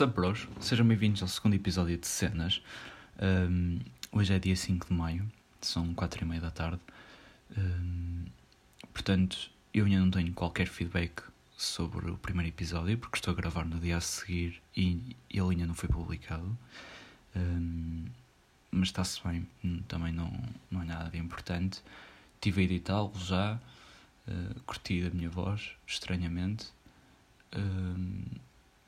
Sabros, sejam bem-vindos ao segundo episódio de Cenas. Um, hoje é dia 5 de maio, são 4 e meia da tarde. Um, portanto, eu ainda não tenho qualquer feedback sobre o primeiro episódio, porque estou a gravar no dia a seguir e ele ainda não foi publicado. Um, mas está-se bem, também não, não é nada de importante. Tive a editá-lo já, uh, curti a minha voz, estranhamente.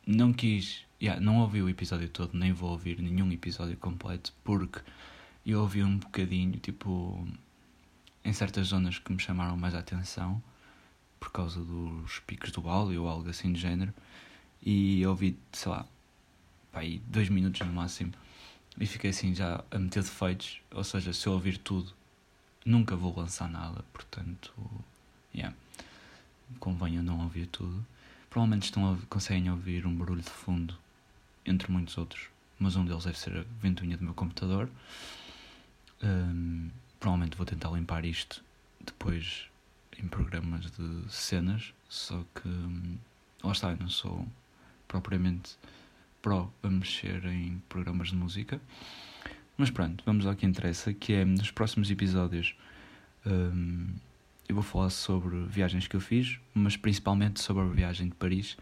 não quis yeah, não ouvi o episódio todo, nem vou ouvir nenhum episódio completo, porque eu ouvi um bocadinho, tipo, em certas zonas que me chamaram mais a atenção, por causa dos picos do áudio ou algo assim de género, e ouvi, sei lá, aí dois minutos no máximo, e fiquei assim já a meter defeitos, ou seja, se eu ouvir tudo, nunca vou lançar nada, portanto, yeah, convém eu não ouvir tudo. Provavelmente estão a, conseguem ouvir um barulho de fundo entre muitos outros, mas um deles deve ser a ventoinha do meu computador. Um, provavelmente vou tentar limpar isto depois em programas de cenas, só que um, lá está, eu não sou propriamente pró a mexer em programas de música. Mas pronto, vamos ao que interessa, que é nos próximos episódios um, eu vou falar sobre viagens que eu fiz, mas principalmente sobre a viagem de Paris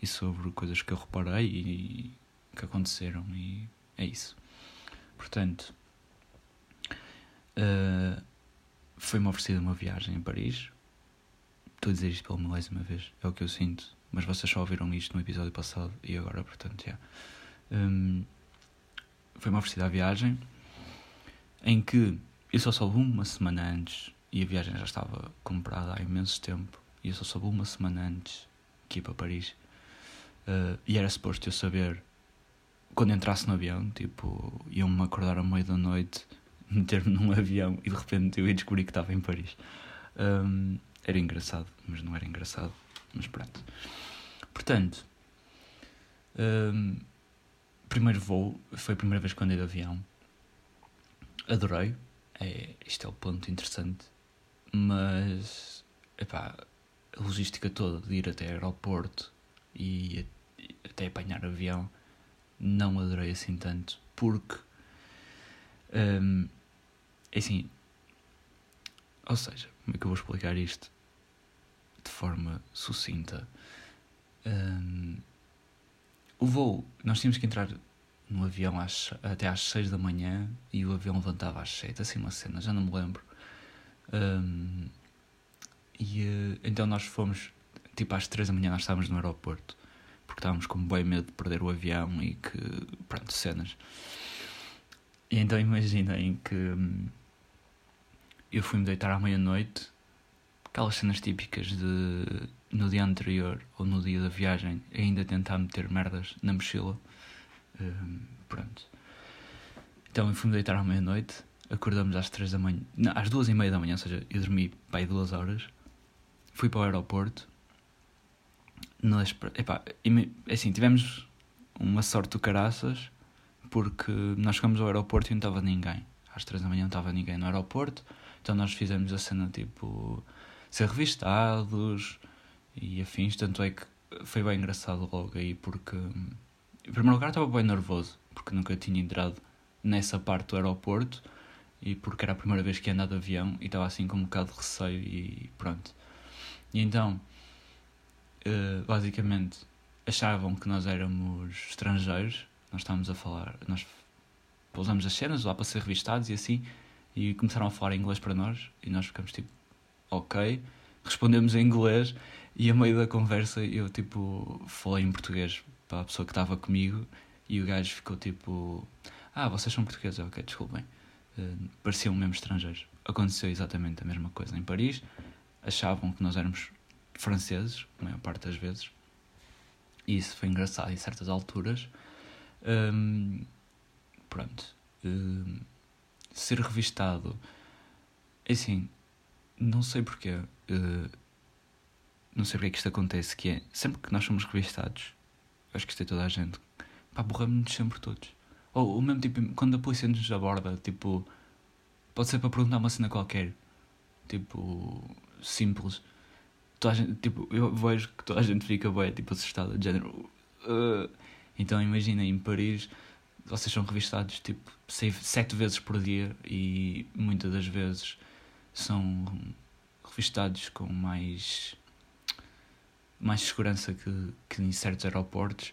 e sobre coisas que eu reparei e, que aconteceram e é isso. Portanto, uh, foi-me oferecida uma viagem a Paris. Estou a dizer isto pela milésima vez, é o que eu sinto. Mas vocês só ouviram isto no episódio passado e agora, portanto, já. Um, foi-me oferecida a viagem em que eu só soube uma semana antes e a viagem já estava comprada há imenso tempo e eu só soube uma semana antes que ia para Paris. Uh, e era suposto eu saber quando entrasse no avião, tipo, iam-me acordar à meia da noite, meter-me num avião e de repente eu ia descobrir que estava em Paris. Um, era engraçado, mas não era engraçado. Mas pronto. Portanto, um, primeiro voo, foi a primeira vez que andei de avião. Adorei. É, isto é o ponto interessante. Mas, epá, a logística toda de ir até aeroporto e até apanhar avião não adorei assim tanto, porque um, é assim, ou seja, como é que eu vou explicar isto de forma sucinta? Um, o voo, nós tínhamos que entrar no avião às, até às 6 da manhã e o avião levantava às 7, assim uma cena, já não me lembro. Um, e uh, então nós fomos, tipo às 3 da manhã, nós estávamos no aeroporto porque estávamos com bem medo de perder o avião e que, pronto, cenas. E então imaginem que hum, eu fui-me deitar à meia-noite, aquelas cenas típicas de no dia anterior ou no dia da viagem ainda tentar meter merdas na mochila. Hum, pronto. Então eu fui-me deitar à meia-noite, acordamos às três da manhã, não, às duas e meia da manhã, ou seja, eu dormi pai duas horas, fui para o aeroporto nós, epá, assim, tivemos uma sorte do caraças porque nós chegamos ao aeroporto e não estava ninguém. Às três da manhã não estava ninguém no aeroporto, então nós fizemos a cena tipo ser revistados e afins, tanto é que foi bem engraçado logo aí porque em primeiro lugar estava bem nervoso porque nunca tinha entrado nessa parte do aeroporto e porque era a primeira vez que ia andar de avião e estava assim com um bocado de receio e pronto. E então uh, basicamente achavam que nós éramos estrangeiros, nós estávamos a falar, nós pousamos as cenas lá para ser revistados e assim, e começaram a falar inglês para nós, e nós ficamos tipo, ok, respondemos em inglês, e a meio da conversa eu tipo falei em português para a pessoa que estava comigo, e o gajo ficou tipo, ah, vocês são portugueses, ok, desculpem, uh, pareciam mesmo estrangeiros. Aconteceu exatamente a mesma coisa em Paris, achavam que nós éramos franceses, a maior parte das vezes. E isso foi engraçado em certas alturas. Um, pronto. Um, ser revistado. É assim, não sei porquê. Uh, não sei porque é que isto acontece, que é sempre que nós somos revistados, acho que isto é toda a gente, pá, borramos-nos sempre todos. Ou o mesmo tipo, quando a polícia nos aborda, tipo, pode ser para perguntar uma cena qualquer, tipo, simples toda a gente, tipo, eu vejo que toda a gente fica bem, tipo, assustada, de género. Uh, Então imaginem, em Paris, vocês são revistados tipo sete vezes por dia e muitas das vezes são revistados com mais mais segurança que, que em certos aeroportos.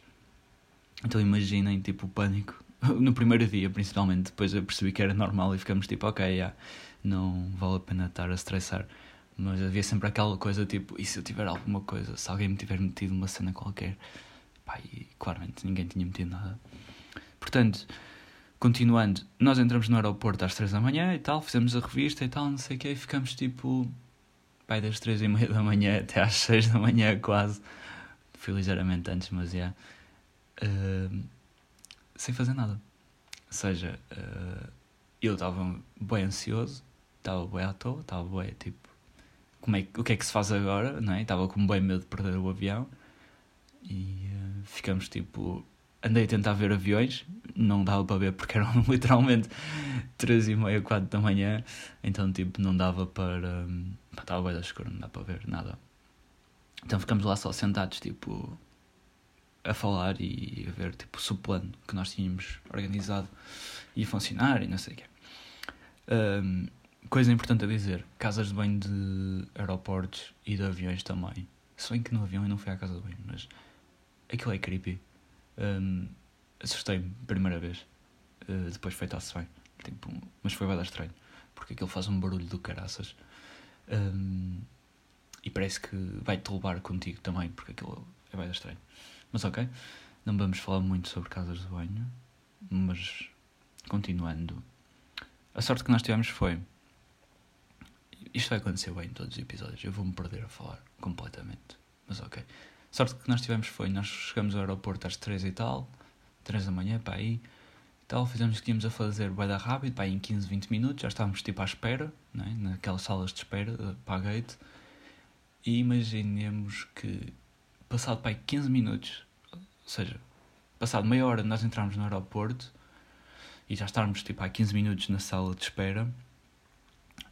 Então imaginem tipo o pânico no primeiro dia, principalmente. Depois eu percebi que era normal e ficamos tipo, ok, yeah, não vale a pena estar a estressar. Mas havia sempre aquela coisa tipo, e se eu tiver alguma coisa, se alguém me tiver metido uma cena qualquer, pá, e claramente ninguém tinha metido nada. Portanto, continuando, nós entramos no aeroporto às 3 da manhã e tal, fizemos a revista e tal, não sei o que, e ficamos tipo, pai, das 3 e meia da manhã até às 6 da manhã quase. Fui ligeiramente antes, mas já. Yeah. Uh, sem fazer nada. Ou seja, uh, eu estava bem ansioso, estava bem à toa, estava bem tipo, como é, o que é que se faz agora, não é? Estava com bem medo de perder o avião e uh, ficamos tipo. Andei a tentar ver aviões, não dava para ver porque eram literalmente 3 e meia, 4 da manhã, então tipo não dava para. Um, estava bem da escura, não dá para ver nada. Então ficamos lá só sentados, tipo, a falar e a ver tipo, o plano que nós tínhamos organizado ia funcionar e não sei o quê. Um, coisa importante a dizer: casas de banho de aeroportos e de aviões também. Se bem que no avião eu não fui à casa de banho, mas aquilo é creepy. Um, Assustei-me primeira vez, uh, depois feito-se bem. Tipo, mas foi bem estranho, porque aquilo faz um barulho do caraças. Um, e parece que vai-te levar contigo também, porque aquilo é bem estranho. Mas ok, não vamos falar muito sobre casas de banho, mas continuando. A sorte que nós tivemos foi. Isto vai acontecer bem em todos os episódios, eu vou-me perder a falar completamente. Mas ok. Sorte que nós tivemos foi: nós chegamos ao aeroporto às 3 e tal, 3 da manhã, para aí, e tal, fizemos o que tínhamos a fazer, dar rápido, para aí em 15, 20 minutos, já estávamos tipo à espera, né, naquelas salas de espera eh, para a gate, e imaginemos que passado para aí 15 minutos, ou seja, passado meia hora nós entrarmos no aeroporto e já estarmos tipo há 15 minutos na sala de espera,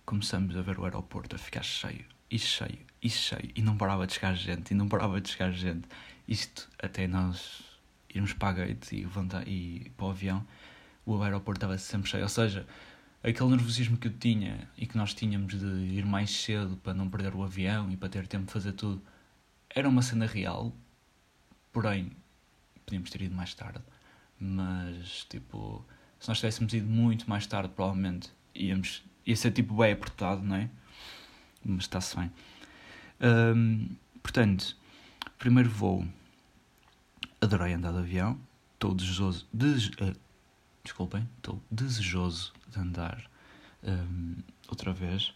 começamos a ver o aeroporto a ficar cheio, e cheio, e cheio, e não parava de chegar gente, e não parava de chegar gente. Isto até nós irmos para a gate e, levantar, e para o avião, o aeroporto estava sempre cheio. Ou seja, aquele nervosismo que eu tinha e que nós tínhamos de ir mais cedo para não perder o avião e para ter tempo de fazer tudo era uma cena real, porém podíamos ter ido mais tarde, mas tipo, se nós tivéssemos ido muito mais tarde, provavelmente íamos, ia ser tipo bem apertado, não é? Mas está-se bem. Um, portanto, primeiro voo, adorei andar de avião, estou desejoso, des, uh, desculpem, estou desejoso de andar um, outra vez,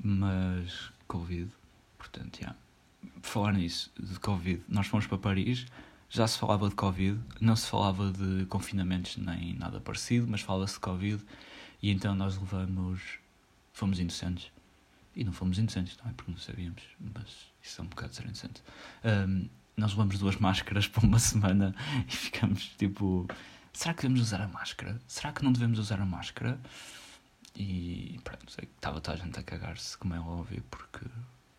mas Covid, portanto, já. Yeah falar nisso, de Covid, nós fomos para Paris, já se falava de Covid, não se falava de confinamentos nem nada parecido, mas fala-se de Covid, e então nós levamos, fomos inocentes. E não fomos inocentes, não é? Porque não sabíamos, mas isso é um bocado ser inocente. Um, nós levamos duas máscaras por uma semana e ficamos tipo: será que devemos usar a máscara? Será que não devemos usar a máscara? E pronto, estava toda a gente a cagar-se, como é óbvio, porque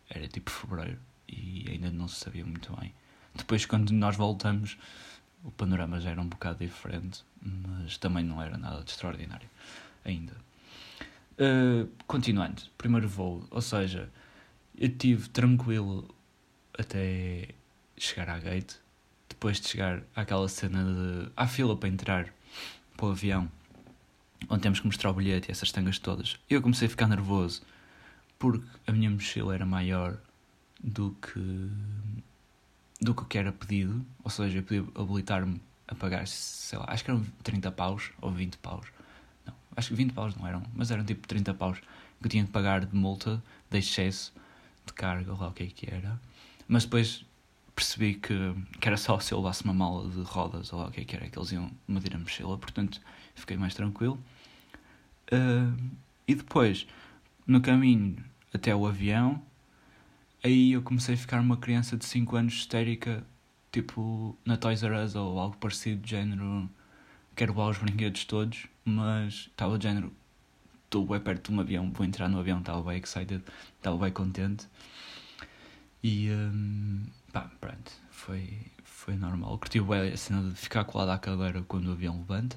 era tipo fevereiro e ainda não se sabia muito bem. Depois, quando nós voltamos, o panorama já era um bocado diferente, mas também não era nada de extraordinário ainda. Uh, continuando, primeiro voo, ou seja, eu estive tranquilo até chegar à gate, depois de chegar àquela cena de à fila para entrar para o avião, onde temos que mostrar o bilhete e essas tangas todas. Eu comecei a ficar nervoso porque a minha mochila era maior do que do que era pedido, ou seja, eu podia habilitar-me a pagar, sei lá, acho que eram 30 paus ou 20 paus. Acho que 20 paus não eram, mas eram tipo 30 paus que eu tinha que pagar de multa de excesso de carga, ou lá o que é que era. Mas depois percebi que, que era só se eu levasse uma mala de rodas, ou lá o que é que era, que eles iam medir a mochila, portanto fiquei mais tranquilo. Uh, e depois, no caminho até o avião, aí eu comecei a ficar uma criança de 5 anos histérica, tipo na Toys R Us ou algo parecido, de género. Quero levar os brinquedos todos, mas estava de género. Estou bem perto de um avião, vou entrar no avião, estava bem excited, estava bem contente. E um, pá, pronto, foi, foi normal. Curti bem a cena de ficar colado à cadeira quando o avião levanta.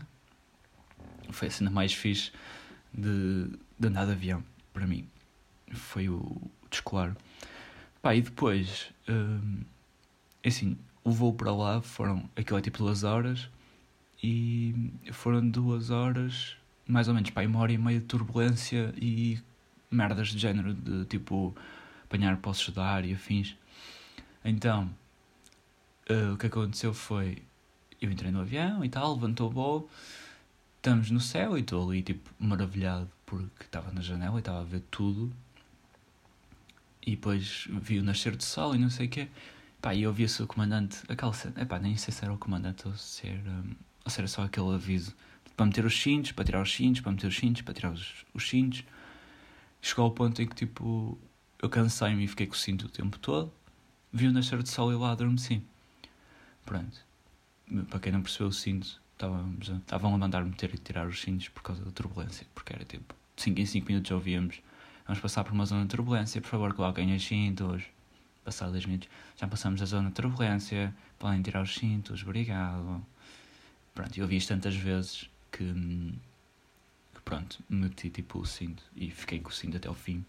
Foi a cena mais fixe de, de andar de avião, para mim. Foi o, o descolar. Pá, e depois, hum, assim, o voo para lá foram, aquilo é tipo duas horas, e foram duas horas, mais ou menos, pá, uma hora e meia de turbulência e merdas de género, de tipo, apanhar poços de ar e afins. Então, uh, o que aconteceu foi, eu entrei no avião e tal, levantou o voo, estamos no céu e estou ali, tipo, maravilhado, porque estava na janela e estava a ver tudo, e depois vi o nascer do sol e não sei o quê. Pá, e eu vi o comandante, aquela cena, epá, nem sei se era o comandante ou se era, ou se era só aquele aviso para meter os cintos, para tirar os cintos, para meter os cintos, para tirar os, os cintos. Chegou ao ponto em que, tipo, eu cansei-me e fiquei com o cinto o tempo todo. Vi o nascer do sol e lá adormeci. Pronto. Para quem não percebeu o cinto, estavam a mandar meter e tirar os cintos por causa da turbulência, porque era tipo, de 5 em 5 minutos ouvíamos Vamos passar por uma zona de turbulência, por favor, coloquem os cintos. Passado 10 minutos, já passamos a zona de turbulência, podem tirar os cintos, obrigado. Pronto, eu ouvi isto tantas vezes que, que pronto, meti tipo o cinto e fiquei com o cinto até o fim.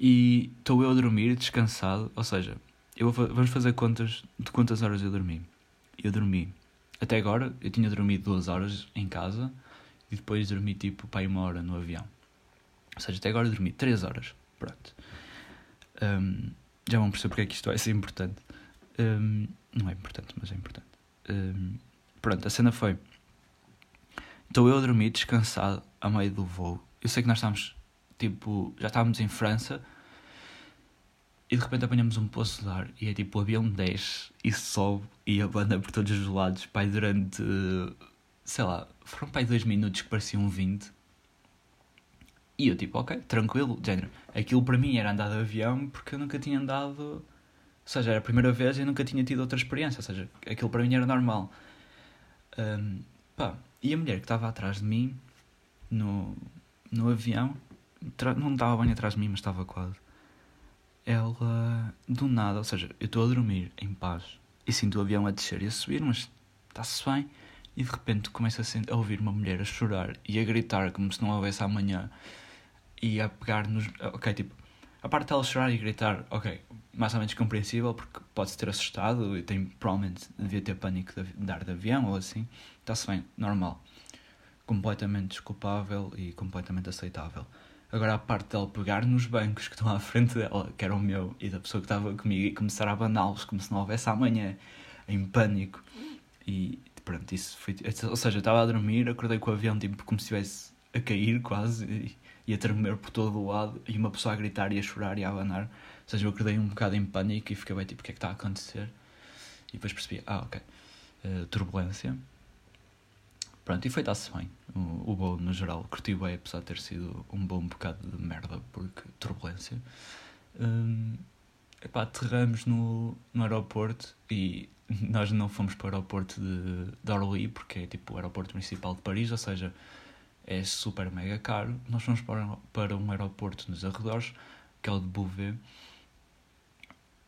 E estou eu a dormir, descansado, ou seja, eu vou, vamos fazer contas de quantas horas eu dormi. Eu dormi, até agora, eu tinha dormido duas horas em casa e depois dormi tipo para uma hora no avião. Ou seja, até agora dormi 3 horas. Pronto. Um, já vão perceber porque é que isto vai ser importante. Um, não é importante, mas é importante. Um, pronto, a cena foi. Estou eu a dormir, descansado, a meio do voo. Eu sei que nós estávamos, tipo, já estávamos em França e de repente apanhamos um poço de ar e é tipo o avião desce e sobe e a banda por todos os lados, pai, durante, sei lá, foram pai dois minutos que pareciam 20 e eu tipo, ok, tranquilo, género. Aquilo para mim era andar de avião porque eu nunca tinha andado. Ou seja, era a primeira vez e eu nunca tinha tido outra experiência. Ou seja, aquilo para mim era normal. Um, pá, e a mulher que estava atrás de mim no, no avião, não estava bem atrás de mim, mas estava quase. Ela, do nada, ou seja, eu estou a dormir em paz e sinto o avião a descer e a subir, mas está-se bem. E de repente começo a, a ouvir uma mulher a chorar e a gritar como se não houvesse amanhã e a pegar nos. Ok, tipo, a parte dela chorar e gritar, ok, mais ou menos compreensível, porque pode-se ter assustado e tem, provavelmente devia ter pânico de dar de avião ou assim, está-se bem, normal. Completamente desculpável e completamente aceitável. Agora a parte dela pegar nos bancos que estão à frente dela, que era o meu, e da pessoa que estava comigo, e começar a abaná-los como se não houvesse amanhã, em pânico. E pronto, isso foi. Ou seja, eu estava a dormir, acordei com o avião tipo como se estivesse a cair quase. E, e a tremer por todo o lado e uma pessoa a gritar e a chorar e a abanar. Seja, eu acordei um bocado em pânico e fiquei bem tipo, o que é que está a acontecer? E depois percebi, ah, ok, uh, turbulência. Pronto, e foi dar-se bem. O, voo, no geral, curti bem, apesar de ter sido um bom bocado de merda, porque turbulência. Um, epá, aterramos no, no aeroporto e nós não fomos para o aeroporto de, de Orly, porque é tipo o aeroporto principal de Paris, ou seja, é super mega caro. Nós fomos para, para um aeroporto nos arredores, que é o de Bouvet.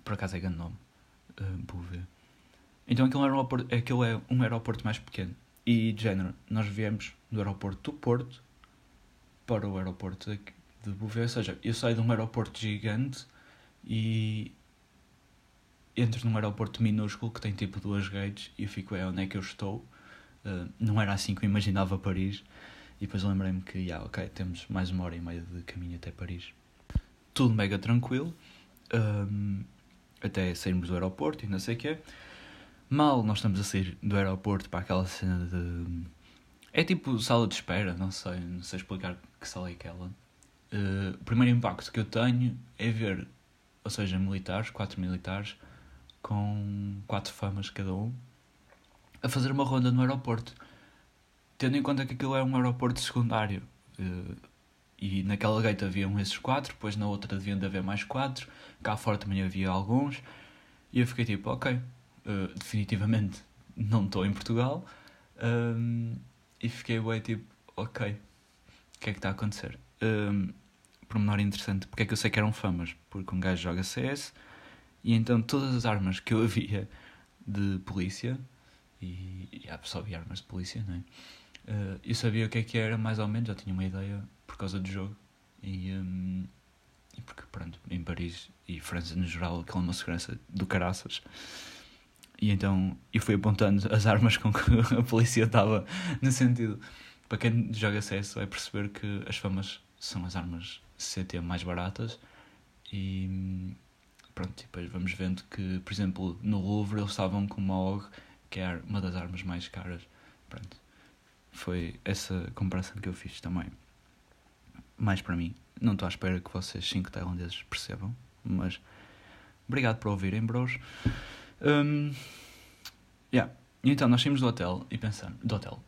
Por acaso é grande nome. Uh, Bouvet. Então aquele, aeroporto, é um aeroporto mais pequeno. E de género, nós viemos do aeroporto do Porto para o aeroporto de Bouvet. Ou seja, eu saio de um aeroporto gigante e entro num aeroporto minúsculo que tem tipo duas gates e eu fico, é onde é que eu estou? Uh, não era assim que eu imaginava Paris. E depois lembrei-me que, yeah, ok, temos mais uma hora e meia de caminho até Paris. Tudo mega tranquilo, um, até sairmos do aeroporto e não sei o quê. Mal nós estamos a sair do aeroporto para aquela cena de. É tipo sala de espera, não sei, não sei explicar que sala é aquela. Uh, o primeiro impacto que eu tenho é ver, ou seja, militares, quatro militares, com quatro famas cada um, a fazer uma ronda no aeroporto tendo em conta que aquilo é um aeroporto secundário uh, e naquela gate haviam esses quatro, depois na outra deviam de haver mais quatro, cá fora também havia alguns, e eu fiquei tipo, ok, uh, definitivamente não estou em Portugal, um, e fiquei bem tipo, ok, o que é que está a acontecer? Um, pormenor interessante, porque é que eu sei que eram famas? Porque um gajo joga CS E então todas as armas que eu havia de polícia, e, e há só havia armas de polícia, não é? Uh, eu sabia o que é que era, mais ou menos, já tinha uma ideia por causa do jogo. E, um, e porque, pronto, em Paris e França no geral, aquela é uma segurança do caraças. E então eu fui apontando as armas com que a polícia estava, no sentido, para quem joga CS vai perceber que as famas são as armas CT mais baratas e pronto, depois vamos vendo que, por exemplo, no Louvre eles estavam com uma OG, que é uma das armas mais caras. Pronto. Foi essa comparação que eu fiz também. Mais para mim. Não estou à espera que vocês, cinco tailandeses, percebam, mas obrigado por ouvirem, bros. Um, yeah. Então, nós saímos do hotel e pensamos. Do hotel,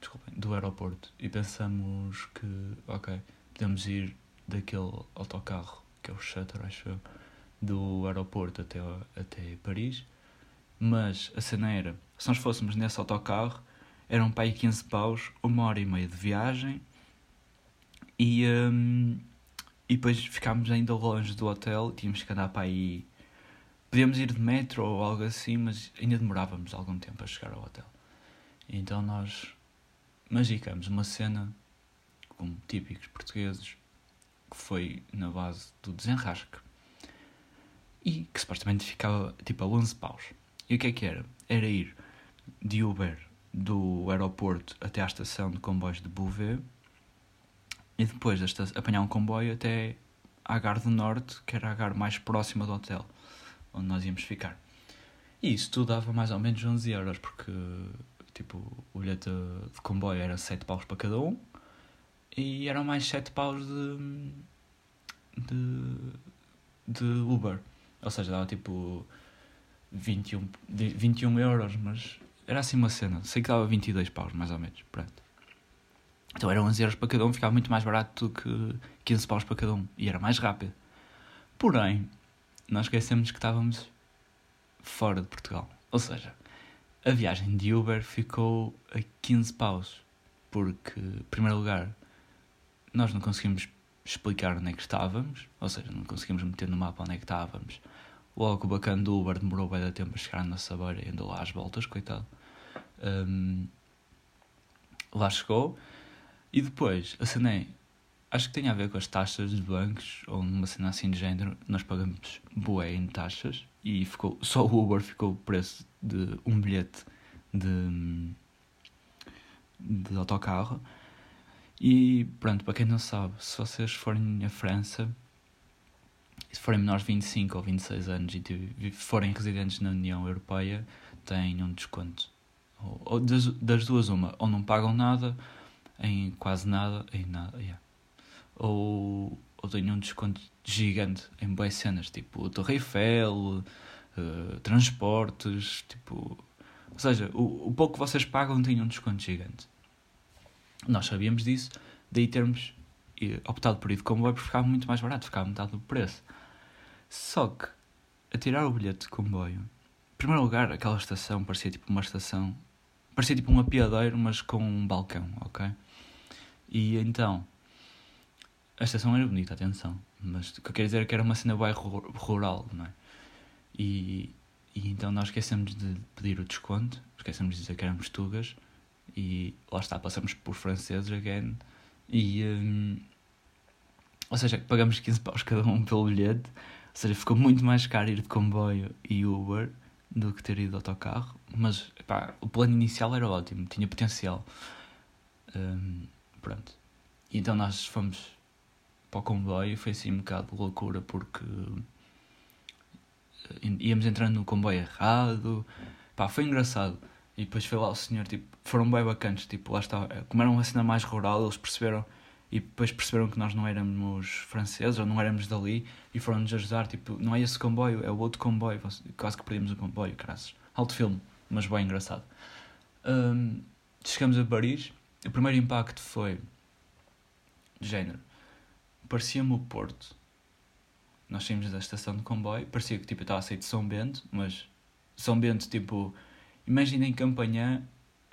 desculpem, do aeroporto e pensamos que, ok, podemos ir daquele autocarro que é o Shutter, acho eu, do aeroporto até, até Paris. Mas a cena era, se nós fôssemos nesse autocarro, eram para aí 15 paus, uma hora e meia de viagem e, um, e depois ficámos ainda longe do hotel, tínhamos que andar para aí. Podíamos ir de metro ou algo assim, mas ainda demorávamos algum tempo a chegar ao hotel. Então nós magicamos uma cena, como típicos portugueses, que foi na base do desenrasque. E que supostamente ficava tipo a 11 paus. E o que é que era? Era ir de Uber do aeroporto até à estação de comboios de Bouvet e depois desta, apanhar um comboio até à Gare do Norte, que era a gare mais próxima do hotel onde nós íamos ficar. E isso tudo dava mais ou menos 11 euros, porque tipo, o bilhete de comboio era 7 paus para cada um e eram mais 7 paus de, de, de Uber. Ou seja, dava tipo 21, 21 euros, mas era assim uma cena. Sei que dava 22 paus, mais ou menos. Pronto. Então eram 11 euros para cada um, ficava muito mais barato do que 15 paus para cada um. E era mais rápido. Porém, nós esquecemos que estávamos fora de Portugal. Ou seja, a viagem de Uber ficou a 15 paus. Porque, em primeiro lugar, nós não conseguimos explicar onde é que estávamos, ou seja, não conseguimos meter no mapa onde é que estávamos. Logo, o bacana do Uber demorou bem de tempo a chegar na Sabeira e andou lá às voltas, coitado. Um, lá chegou. E depois, a cena é, acho que tem a ver com as taxas dos bancos, ou numa cena assim de género, nós pagamos bué em taxas, e ficou, só o Uber ficou o preço de um bilhete de, de autocarro. E pronto, para quem não sabe, se vocês forem à França, se forem menores de 25 ou 26 anos e forem residentes na União Europeia, têm um desconto. Ou, das, das, duas, uma, ou não pagam nada, em quase nada, em nada, yeah. ou, ou têm um desconto gigante em boas cenas, tipo Torre Eiffel, uh, transportes, tipo. Ou seja, o, o pouco que vocês pagam tem um desconto gigante. Nós sabíamos disso, daí termos optado por ir de comboio porque ficava muito mais barato, ficava metade do preço. Só que, a tirar o bilhete de comboio, em primeiro lugar, aquela estação parecia tipo uma estação, parecia tipo um apiadeiro, mas com um balcão, ok? E então, a estação era bonita, atenção, mas o que eu quero dizer é que era uma cena bem rural, não é? E, e então nós esquecemos de pedir o desconto, esquecemos de dizer que éramos tugas e lá está, passamos por franceses again e um, ou seja, pagamos 15 paus cada um pelo bilhete, ou seja, ficou muito mais caro ir de comboio e Uber do que ter ido de autocarro, mas o plano inicial era ótimo, tinha potencial. Um, pronto. E então nós fomos para o comboio, foi assim um bocado loucura porque eh, íamos entrando no comboio errado, foi engraçado. E depois foi lá o senhor, tipo, foram bem bacanas, tipo, lá está, como era uma cena mais rural, eles perceberam, e depois perceberam que nós não éramos franceses, ou não éramos dali, e foram-nos ajudar, tipo, não é esse comboio, é o outro comboio, quase que perdemos o comboio, graças. Alto filme, mas bem engraçado. Um, chegamos a Paris, o primeiro impacto foi, de género, parecia-me o Porto. Nós saímos da estação de comboio, parecia que, tipo, estava a sair de São Bento, mas São Bento, tipo Imaginem Campanhã,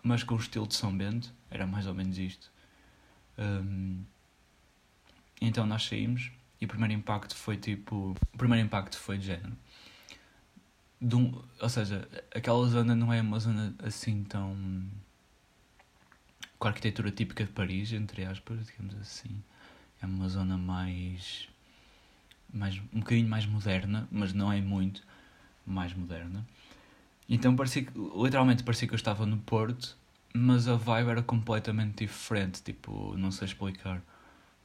mas com o estilo de São Bento, era mais ou menos isto. Um, então nós saímos e o primeiro impacto foi tipo. O primeiro impacto foi de género. de um, ou seja, aquela zona não é uma zona assim tão com a arquitetura típica de Paris, entre aspas, digamos assim. É uma zona mais, mais um bocadinho mais moderna, mas não é muito mais moderna. Então parecia que, literalmente parecia que eu estava no Porto, mas a vibe era completamente diferente, tipo, não sei explicar.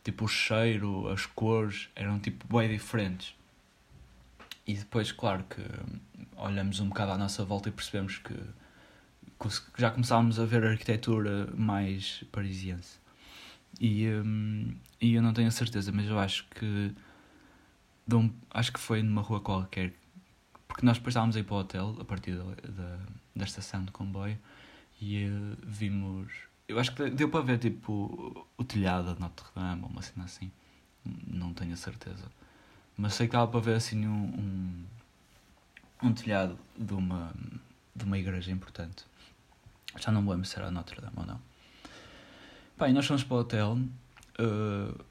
Tipo, o cheiro, as cores eram tipo bem diferentes. E depois, claro que olhamos um bocado à nossa volta e percebemos que já começávamos a ver a arquitetura mais parisiense. E, um, e eu não tenho a certeza, mas eu acho que um, acho que foi numa rua qualquer, porque nós depois estávamos a ir para o hotel a partir da, da, da estação de comboio e uh, vimos. Eu acho que deu para ver tipo o telhado de Notre Dame ou uma cena assim, não tenho a certeza, mas sei que dava para ver assim um, um, um telhado de uma, de uma igreja importante. Já não me lembro se era Notre Dame ou não. Bem, nós fomos para o hotel. Uh,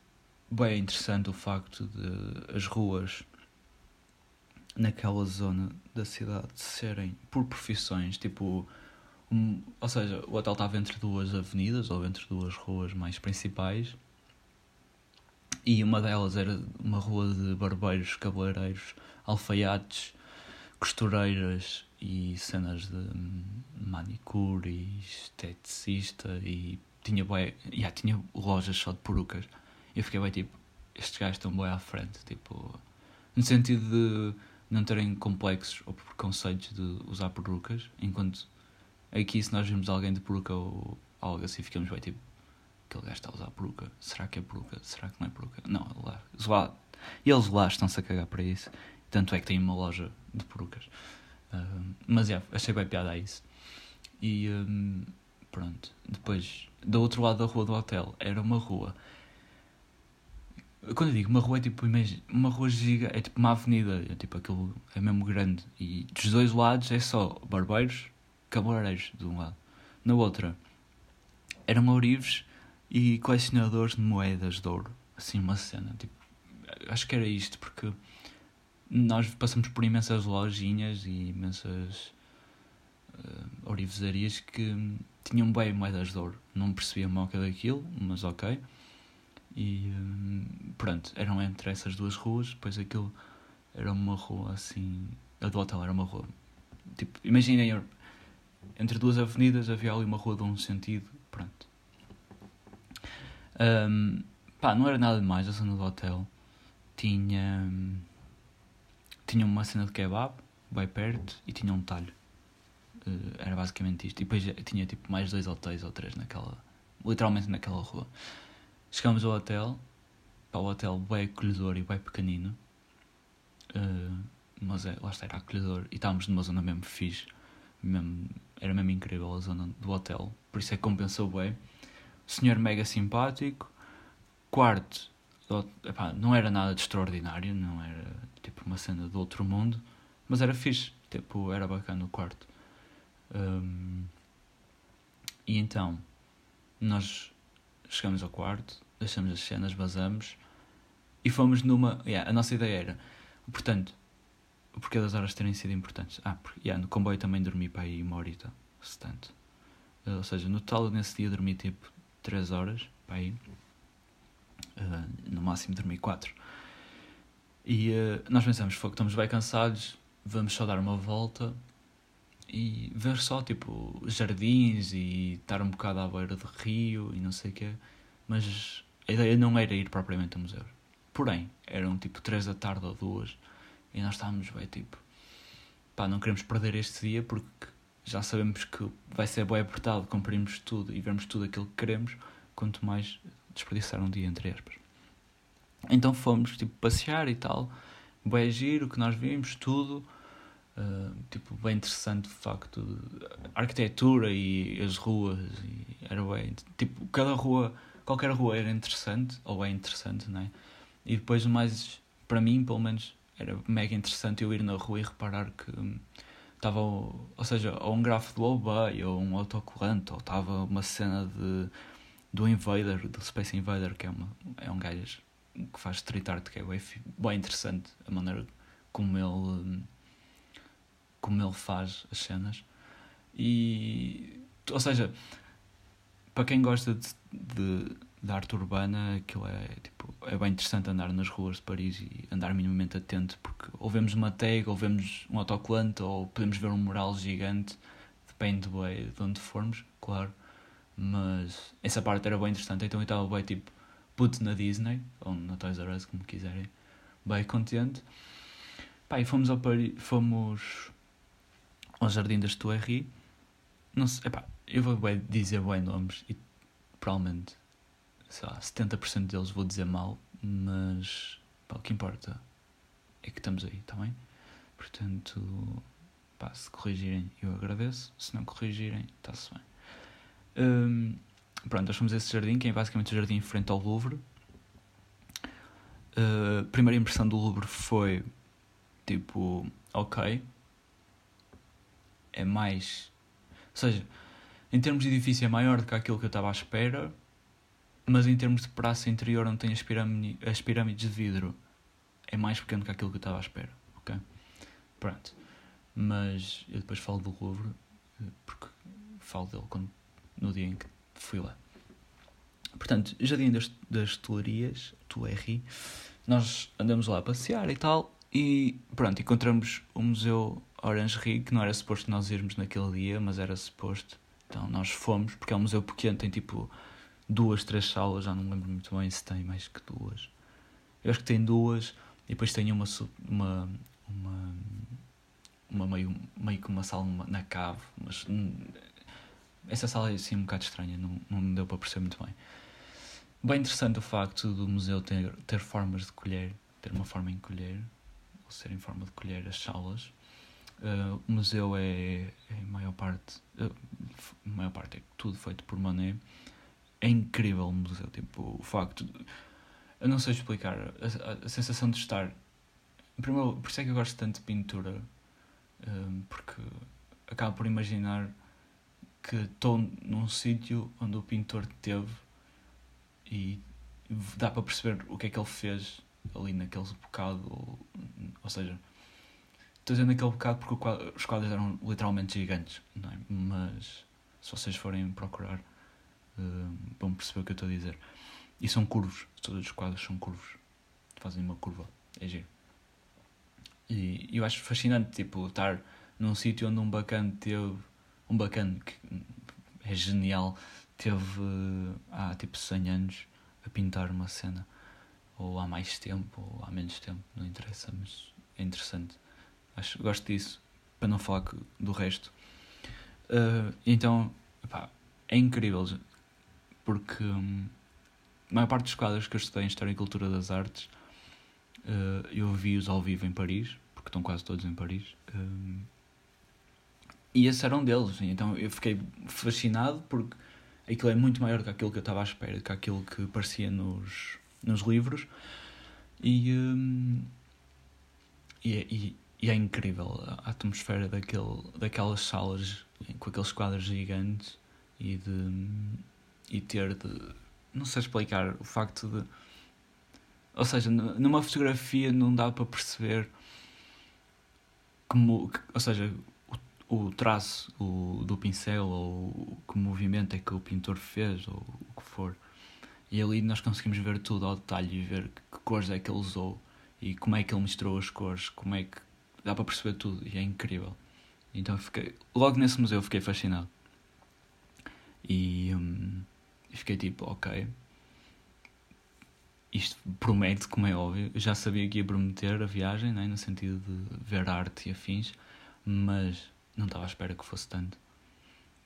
bem interessante o facto de as ruas naquela zona da cidade serem por profissões, tipo. Ou seja, o hotel estava entre duas avenidas ou entre duas ruas mais principais e uma delas era uma rua de barbeiros, cabeleireiros, alfaiates, costureiras e cenas de manicure e esteticista e tinha bué, yeah, tinha lojas só de perucas. Eu fiquei bem tipo, estes gajos estão bem à frente, tipo, no sentido de não terem complexos ou preconceitos de usar perucas, enquanto aqui se nós vimos alguém de peruca ou algo assim, ficamos bem tipo, aquele gajo está a usar peruca, será que é peruca? Será que não é peruca? Não, lá, lá eles lá estão-se a cagar para isso, tanto é que tem uma loja de perucas. Uh, mas é, achei bem piada a isso. E um, pronto, depois, do outro lado da rua do hotel, era uma rua. Quando eu digo uma rua, é tipo, imagina, uma rua giga, é tipo uma avenida, é tipo aquilo, é mesmo grande. E dos dois lados é só barbeiros, cabeleireiros de um lado. Na outra, eram ourives e colecionadores de moedas de ouro. Assim, uma cena, tipo, acho que era isto, porque nós passamos por imensas lojinhas e imensas uh, orivesarias que tinham bem moedas de ouro. Não percebia mal que daquilo, mas ok. E um, pronto, eram entre essas duas ruas. Depois aquilo era uma rua assim. A do hotel era uma rua. Tipo, imaginem, entre duas avenidas havia ali uma rua de um sentido. Pronto. Um, pá, não era nada demais a zona do hotel. Tinha. Tinha uma cena de kebab, bem perto, e tinha um talho. Uh, era basicamente isto. E depois tinha tipo mais dois hotéis ou três naquela. literalmente naquela rua. Chegámos ao hotel, para o hotel bem acolhedor e bem pequenino. Uh, mas é, lá está, era acolhedor e estávamos numa zona mesmo fixe. Mesmo, era mesmo incrível a zona do hotel, por isso é que compensou bem. Senhor mega simpático. Quarto, epá, não era nada de extraordinário, não era tipo uma cena do outro mundo, mas era fixe, tipo, era bacana o quarto. Um, e então, nós chegamos ao quarto, deixamos as cenas, vazamos e fomos numa. Yeah, a nossa ideia era, portanto, o porquê das horas terem sido importantes? Ah, porque yeah, no comboio também dormi para aí uma horita, se tanto. Uh, ou seja, no total nesse dia dormi tipo 3 horas para aí. Uh, no máximo dormi 4. E uh, nós pensamos, fogo, estamos bem cansados, vamos só dar uma volta e ver só, tipo, jardins e estar um bocado à beira do rio e não sei o quê. Mas a ideia não era ir propriamente ao museu. Porém, eram tipo 3 da tarde ou 2 e nós estávamos bem, tipo, pá, não queremos perder este dia porque já sabemos que vai ser bem apertado, cumprimos tudo e vemos tudo aquilo que queremos, quanto mais desperdiçar um dia, entre aspas. Então fomos, tipo, passear e tal. Bem giro, o que nós vimos, tudo. Uh, tipo, bem interessante, de facto. A arquitetura e as ruas. E era bem... Tipo, cada rua... Qualquer rua era interessante, ou é interessante, não é? E depois o mais... Para mim, pelo menos, era mega interessante eu ir na rua e reparar que estava, ou seja, ou um grafo do Obey, ou um autocolante, ou estava uma cena de do Invader, do Space Invader, que é, uma, é um gajo que faz street art, que é bem, bem interessante a maneira como ele. como ele faz as cenas. E, ou seja, para quem gosta de, de, de arte urbana, aquilo é, tipo, é bem interessante andar nas ruas de Paris e andar minimamente atento, porque ou vemos uma tag, ou vemos um autocolante, ou podemos ver um mural gigante, depende de onde formos, claro. Mas essa parte era bem interessante, então eu estava bem tipo puto na Disney, ou na Toys R Us, como quiserem, bem contente. Pá, e fomos ao Paris, fomos ao Jardim das Tuileries. Não sei, epá, eu vou bem dizer bem nomes e provavelmente, sei lá, 70% deles vou dizer mal, mas pá, o que importa é que estamos aí, está bem? Portanto, pá, se corrigirem eu agradeço, se não corrigirem, está-se bem. Um, pronto, nós fomos a esse jardim, que é basicamente o jardim em frente ao Louvre. Uh, a primeira impressão do Louvre foi tipo, ok, é mais. Ou seja, em termos de edifício é maior do que aquilo que eu estava à espera, mas em termos de praça interior, onde tem as, as pirâmides de vidro, é mais pequeno que aquilo que eu estava à espera. Ok? Pronto. Mas eu depois falo do Louvre, eh, porque falo dele quando, no dia em que fui lá. Portanto, Jardim das, das Tularias, Tuerri, nós andamos lá a passear e tal, e pronto, encontramos o Museu Orangerie, que não era suposto nós irmos naquele dia, mas era suposto. Então nós fomos, porque é um museu pequeno, tem tipo duas, três salas, já não lembro muito bem se tem mais que duas. Eu acho que tem duas, e depois tem uma, uma, uma, uma meio, meio que uma sala na cave, mas essa sala é assim um bocado estranha, não, não deu para perceber muito bem. Bem interessante o facto do museu ter, ter formas de colher, ter uma forma em colher, ou ser em forma de colher as salas. Uh, o museu é, é maior parte, uh, maior parte é tudo feito por Manet. É incrível o museu, tipo, o facto, de, eu não sei explicar, a, a, a, sensação de estar, primeiro, por isso é que eu gosto tanto de pintura, uh, porque acabo por imaginar que estou num sítio onde o pintor teve e dá para perceber o que é que ele fez ali naquele bocado, ou, ou seja, Estou dizendo aquele bocado porque quadro, os quadros eram literalmente gigantes, é? Mas se vocês forem procurar, vão perceber o que eu estou a dizer. E são curvos, todos os quadros são curvos, fazem uma curva, é giro. E eu acho fascinante, tipo, estar num sítio onde um bacana teve. Um bacana que é genial, teve uh, há tipo 100 anos a pintar uma cena. Ou há mais tempo, ou há menos tempo, não interessa, mas é interessante. Acho, gosto disso, para não falar do resto. Uh, então, pá, é incrível, porque um, a maior parte dos quadros que eu estudei em História e Cultura das Artes, uh, eu vi-os ao vivo em Paris, porque estão quase todos em Paris. Um, e esse era um deles, então eu fiquei fascinado porque aquilo é muito maior que aquilo que eu estava à espera, que aquilo que parecia nos, nos livros. E, um, e, é, e, e é incrível a atmosfera daquele, daquelas salas com aqueles quadros gigantes e de e ter de não sei explicar o facto de ou seja numa fotografia não dá para perceber como ou seja o, o traço o, do pincel ou que movimento é que o pintor fez ou o que for e ali nós conseguimos ver tudo ao detalhe e ver que cores é que ele usou e como é que ele misturou as cores como é que dá para perceber tudo e é incrível. Então fiquei, logo nesse museu fiquei fascinado. E, hum, fiquei tipo, ok. Isto promete, como é óbvio. Eu já sabia que ia prometer a viagem, né, no sentido de ver arte e afins, mas não estava à espera que fosse tanto.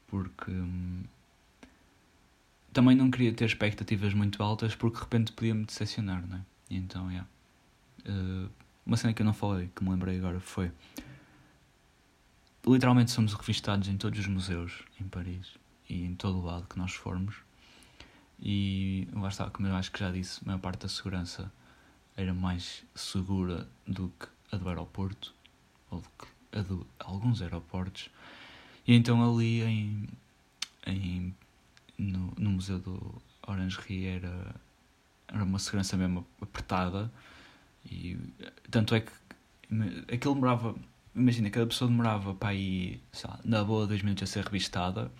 Porque hum, também não queria ter expectativas muito altas, porque de repente podia-me decepcionar, né? E então, é. Yeah. Uh, uma cena que eu não falei, que me lembrei agora, foi. Literalmente somos revistados em todos os museus em Paris e em todo o lado que nós formos. E lá está, como eu acho que já disse, a maior parte da segurança era mais segura do que a do aeroporto, ou do que a de alguns aeroportos. E então ali em, em, no, no Museu do Orangerie era, era uma segurança mesmo apertada e tanto é que aquilo demorava imagina, cada pessoa demorava para ir, sei lá, na boa dois minutos a ser revistada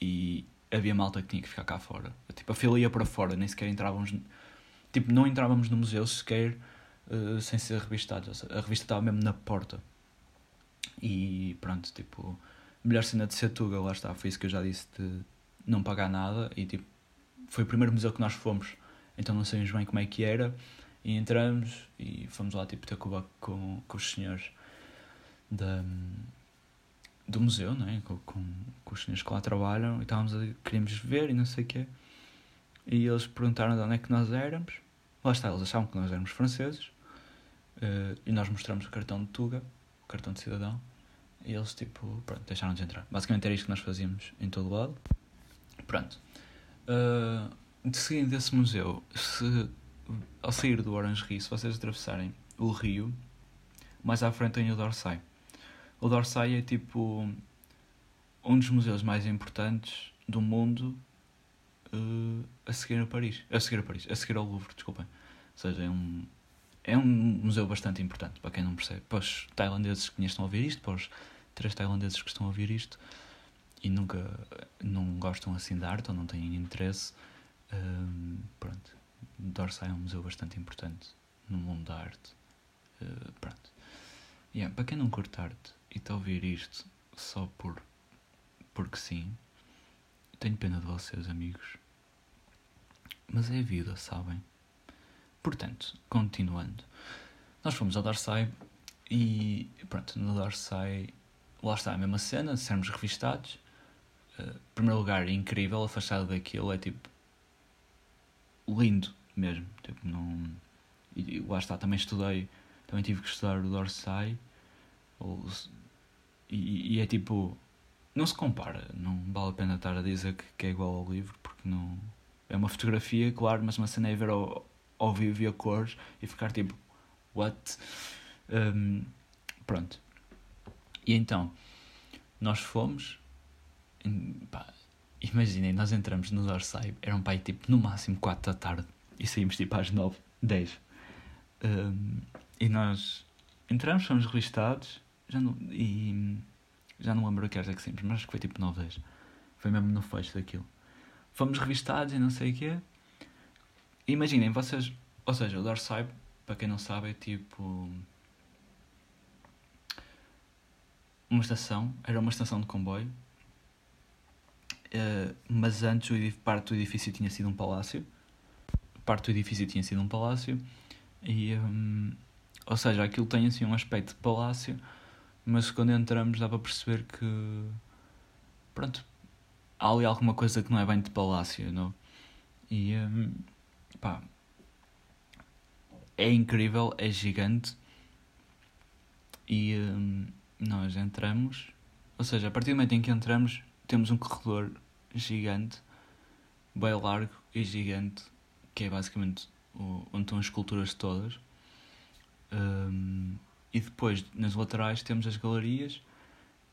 e havia malta que tinha que ficar cá fora. Tipo, a fila ia para fora, nem sequer entrávamos. Tipo, não entrávamos no museu sequer uh, sem ser revistados. A revista estava mesmo na porta. E pronto, tipo, melhor cena de Setuga, lá está, foi isso que eu já disse de não pagar nada. E tipo, foi o primeiro museu que nós fomos, então não sabíamos bem como é que era. E entramos e fomos lá tipo ter com, com, os senhores da, do museu, né? com, com, com os senhores que lá trabalham e estávamos a, queríamos ver e não sei o quê. E eles perguntaram de onde é que nós éramos. Lá está, eles achavam que nós éramos franceses. Uh, e nós mostramos o cartão de Tuga, o cartão de cidadão. E eles, tipo, pronto, deixaram-nos entrar. Basicamente era isto que nós fazíamos em todo lado. Pronto. Uh, de seguinte desse museu, se ao sair do Orange Rio, se vocês atravessarem o rio, mais à frente tem o Dorsai. O Dorsai é tipo um dos museus mais importantes do mundo uh, a seguir a Paris. A seguir a Paris, a seguir ao Louvre, desculpem. Ou seja, é um, é um museu bastante importante, para quem não percebe. Para os tailandeses que estão a ouvir isto, para os três tailandeses que estão a ouvir isto e nunca não gostam assim de arte ou não têm interesse, um, pronto. Dorsai é um museu bastante importante no mundo da arte. Uh, pronto. Yeah, para quem não curte arte e a ouvir isto só por porque sim, tenho pena de vocês, amigos. Mas é a vida, sabem? Portanto, continuando. Nós fomos ao Dorsai e pronto, no Dorsai lá está a mesma cena, sermos revistados. Uh, primeiro lugar, incrível, a fachada daquilo é tipo lindo mesmo. Tipo, não. E lá está, também estudei, também tive que estudar o Dorsai. Ou, e, e é tipo. Não se compara, não vale a pena estar a dizer que, que é igual ao livro, porque não. É uma fotografia, claro, mas uma cena é ver ao, ao vivo e a cores e ficar tipo, what? Um, pronto. E então, nós fomos. Pá, imaginem, nós entramos no Dorsai, era um pai tipo no máximo 4 da tarde e saímos tipo às 9, 10. Um, e nós entramos, fomos revistados já não, e já não lembro a que horas é que saímos, mas acho que foi tipo 9, 10. Foi mesmo no fecho daquilo. Fomos revistados e não sei o quê. Imaginem, vocês. Ou seja, o Dorsai, para quem não sabe, é tipo. Uma estação, era uma estação de comboio, uh, mas antes o parte do edifício tinha sido um palácio parte do edifício tinha sido um palácio e um, ou seja, aquilo tem assim um aspecto de palácio, mas quando entramos dá para perceber que pronto, há ali alguma coisa que não é bem de palácio, não? E um, pá, é incrível, é gigante e um, nós entramos, ou seja, a partir do momento em que entramos temos um corredor gigante, bem largo e gigante que é basicamente onde estão as esculturas todas. Um, e depois, nas laterais, temos as galerias,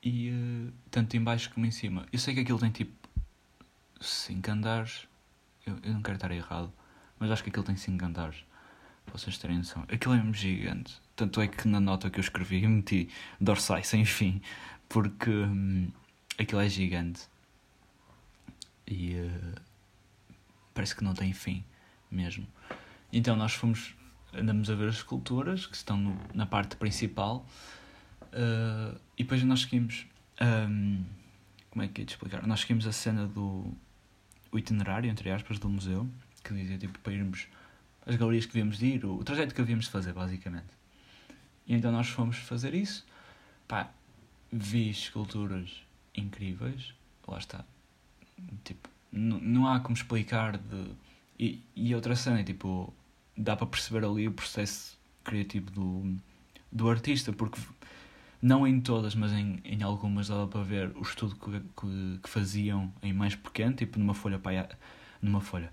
e uh, tanto em baixo como em cima. Eu sei que aquilo tem tipo 5 andares, eu, eu não quero estar errado, mas acho que aquilo tem 5 andares, vocês terem noção. Aquilo é mesmo gigante. Tanto é que na nota que eu escrevi eu meti dorsai sem fim, porque hum, aquilo é gigante. E uh, parece que não tem fim mesmo. Então nós fomos, andamos a ver as esculturas que estão no, na parte principal uh, e depois nós seguimos. Um, como é que é de explicar? Nós seguimos a cena do o itinerário, entre aspas, do museu, que dizia tipo para irmos as galerias que devíamos ir, o, o trajeto que havíamos de fazer, basicamente. E então nós fomos fazer isso. Pá, vi esculturas incríveis, lá está. Tipo, não há como explicar de e, e outra cena tipo, dá para perceber ali o processo criativo do, do artista, porque não em todas, mas em, em algumas dava para ver o estudo que, que, que faziam em mais pequeno, tipo numa folha para numa folha.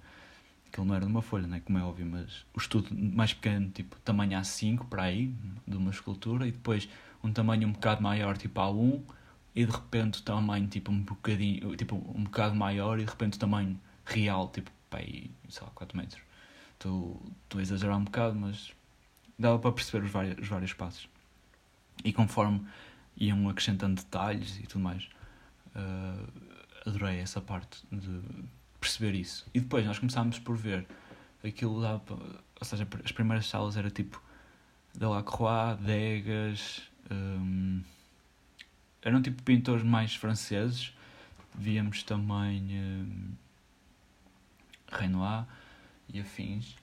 Aquilo não era numa folha, né, como é óbvio, mas o estudo mais pequeno, tipo tamanho A5 para aí, de uma escultura, e depois um tamanho um bocado maior, tipo A1, e de repente o tamanho tipo um bocadinho, tipo um bocado maior, e de repente o tamanho real, tipo pá, aí, sei lá, 4 metros. Estou a exagerar um bocado, mas dava para perceber os vários, os vários passos. E conforme iam acrescentando detalhes e tudo mais, uh, adorei essa parte de perceber isso. E depois nós começámos por ver aquilo lá, ou seja, as primeiras salas era tipo Delacroix, Degas, um, eram tipo pintores mais franceses. Víamos também um, Renoir e afins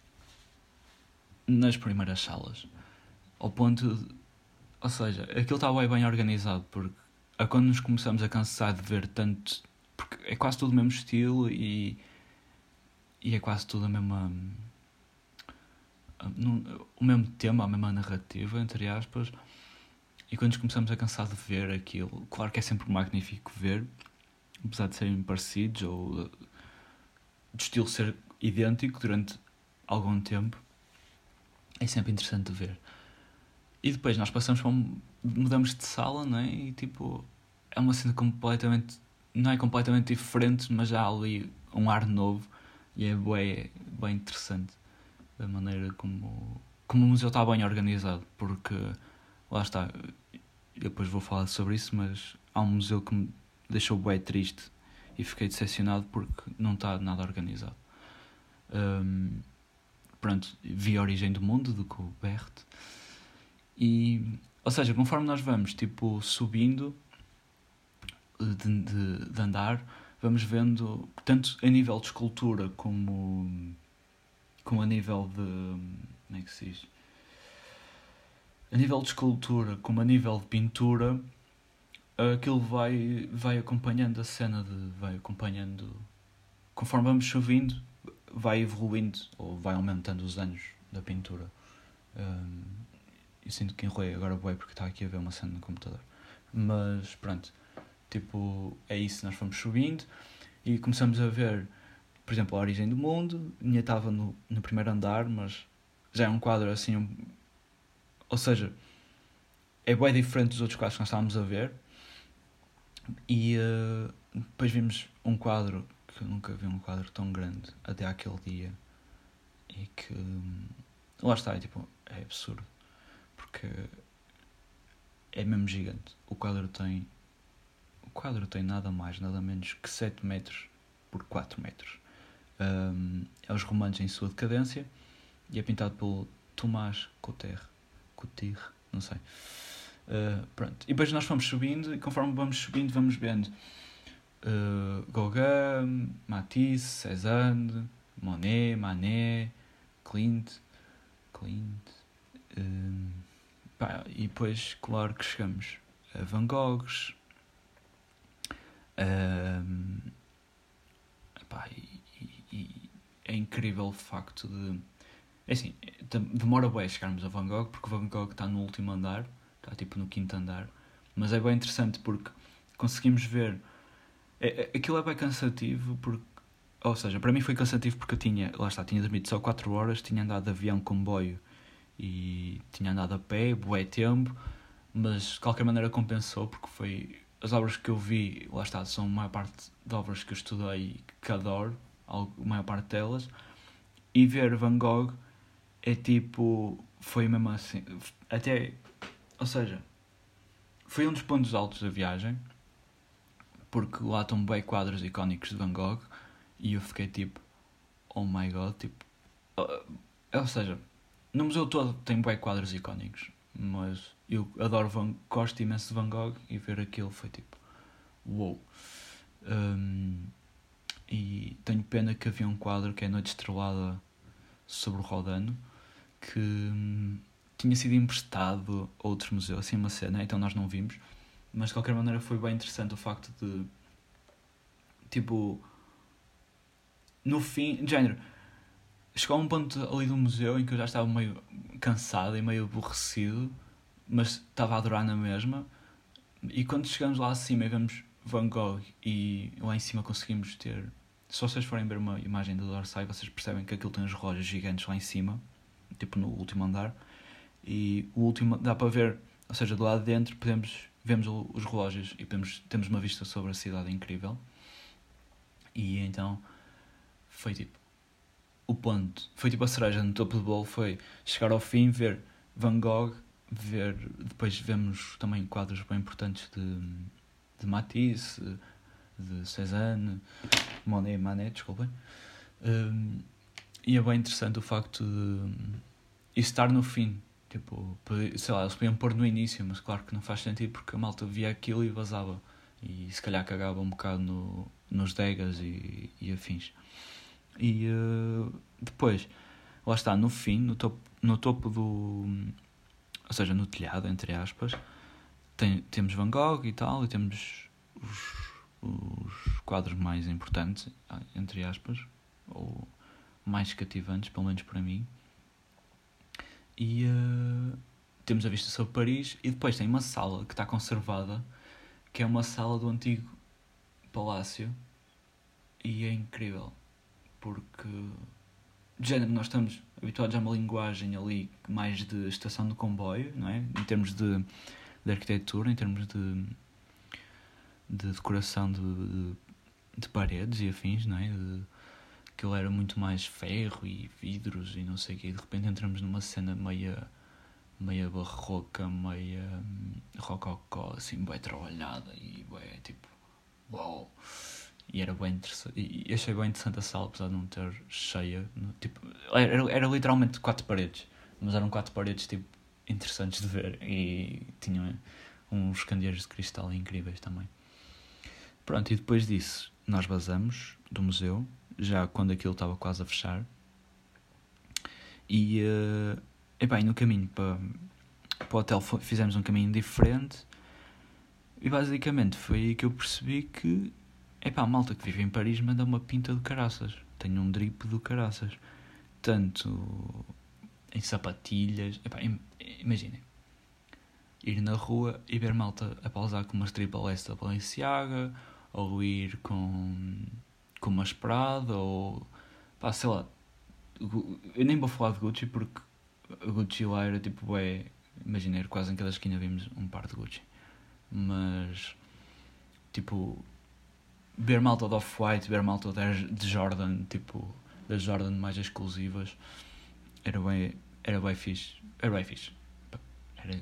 nas primeiras salas. Ao ponto de, ou seja, aquilo estava bem organizado, porque a quando nos começamos a cansar de ver tanto. Porque é quase tudo o mesmo estilo e. e é quase tudo a mesma. o mesmo tema, a mesma narrativa, entre aspas. E quando nos começamos a cansar de ver aquilo, claro que é sempre magnífico ver, apesar de serem parecidos ou de estilo ser idêntico durante algum tempo, é sempre interessante de ver. E depois nós passamos para um, mudamos de sala, não é? E tipo, é uma cena completamente, não é completamente diferente, mas há ali um ar novo e é bem, bem interessante a maneira como, como o museu está bem organizado, porque lá está, depois vou falar sobre isso, mas há um museu que me deixou bem triste e fiquei decepcionado porque não está nada organizado. Um, pronto, vi a origem do mundo do Colbert e, ou seja, conforme nós vamos tipo subindo de, de, de andar, vamos vendo tanto a nível de escultura como, como a nível de como é que se diz? A nível de escultura como a nível de pintura aquilo vai, vai acompanhando a cena de. vai acompanhando. Conforme vamos subindo, vai evoluindo ou vai aumentando os anos da pintura. Um, eu sinto que enrolei agora bem porque está aqui a ver uma cena no computador. Mas pronto, tipo, é isso, nós fomos subindo e começamos a ver, por exemplo, a origem do mundo. Minha estava no, no primeiro andar, mas já é um quadro assim. Um, ou seja, é bem diferente dos outros quadros que nós estávamos a ver. E uh, depois vimos um quadro que eu nunca vi um quadro tão grande até aquele dia e que hum, lá está, é, tipo, é absurdo porque é mesmo gigante. O quadro tem o quadro tem nada mais, nada menos que 7 metros por 4 metros. Um, é os romanos em sua decadência e é pintado pelo Tomás Cotter, Cotter, não sei. Uh, pronto. E depois nós fomos subindo e conforme vamos subindo vamos vendo uh, Gauguin, Matisse, Cézanne, Monet, Manet, Clint, Clint uh, pá, e depois claro que chegamos a Van Goghs pá, e, e, e, é incrível o facto de é assim, demora bem chegarmos a Van Gogh porque Van Gogh está no último andar está tipo no quinto andar. Mas é bem interessante porque conseguimos ver. É, é, aquilo é bem cansativo porque. Ou seja, para mim foi cansativo porque eu tinha. Lá está, tinha dormido só 4 horas, tinha andado de avião, comboio e tinha andado a pé, bué tempo, mas de qualquer maneira compensou porque foi. As obras que eu vi, lá está, são a maior parte de obras que eu estudei que adoro, a maior parte delas, e ver Van Gogh é tipo. Foi mesmo assim. Até ou seja, foi um dos pontos altos da viagem, porque lá estão bem quadros icónicos de Van Gogh e eu fiquei tipo, oh my god, tipo. Uh, ou seja, no museu todo tem bem quadros icónicos, mas eu adoro Van gosto imenso de Van Gogh e ver aquilo foi tipo. Wow. Um, e tenho pena que havia um quadro que é Noite Estrelada sobre o Rodano que hum, tinha sido emprestado a outros museus, assim uma cena, então nós não vimos. Mas de qualquer maneira foi bem interessante o facto de. Tipo. No fim. Género. Chegou a um ponto ali do museu em que eu já estava meio cansado e meio aborrecido, mas estava a adorar na mesma. E quando chegamos lá acima e vemos Van Gogh e lá em cima conseguimos ter. Se vocês forem ver uma imagem do Dorsai, vocês percebem que aquilo tem uns relógios gigantes lá em cima, tipo no último andar e o último dá para ver, ou seja, do lado de dentro podemos vemos os relógios e podemos, temos uma vista sobre a cidade incrível. E então foi tipo o ponto, foi tipo a cereja no topo do bolo foi chegar ao fim, ver Van Gogh, ver, depois vemos também quadros bem importantes de, de Matisse, de Cézanne, Monet Manet, desculpem. Um, e é bem interessante o facto de estar no fim. Tipo, sei lá, eles podiam pôr no início, mas claro que não faz sentido porque a malta via aquilo e vazava. E se calhar cagava um bocado no, nos degas e, e afins. E uh, depois, lá está, no fim, no topo, no topo do. Ou seja, no telhado, entre aspas, tem, temos Van Gogh e tal, e temos os, os quadros mais importantes, entre aspas, ou mais cativantes, pelo menos para mim. E uh, temos a vista sobre Paris, e depois tem uma sala que está conservada, que é uma sala do antigo palácio, e é incrível, porque de género nós estamos habituados a uma linguagem ali mais de estação de comboio, não é? Em termos de, de arquitetura, em termos de, de decoração de, de, de paredes e afins, não é? De, aquilo era muito mais ferro e vidros e não sei o quê. E de repente entramos numa cena meia, meia barroca, meia hum, rococó, assim, bem trabalhada e bem, tipo, uau! E era bem interessante. E achei bem interessante a sala, apesar de não ter cheia. Tipo, era, era literalmente quatro paredes, mas eram quatro paredes tipo, interessantes de ver e tinham uns candeeiros de cristal incríveis também. Pronto, e depois disso nós vazamos do museu já quando aquilo estava quase a fechar. E, uh, epá, no caminho para, para o hotel fizemos um caminho diferente. E basicamente foi aí que eu percebi que, epá, a malta que vive em Paris manda uma pinta do caraças. Tenho um drip do caraças. Tanto em sapatilhas. Epá, imaginem. Ir na rua e ver malta a pausar com uma triple S da Balenciaga ou ir com com uma esperada ou pá, sei lá. Eu nem vou falar de Gucci porque a Gucci lá era tipo, é, imaginei, quase em cada esquina vimos um par de Gucci. Mas, tipo, ver malta de Off-White, ver malta de Jordan, tipo, das Jordan mais exclusivas, era bem, era bem fixe. Era bem fixe. Era,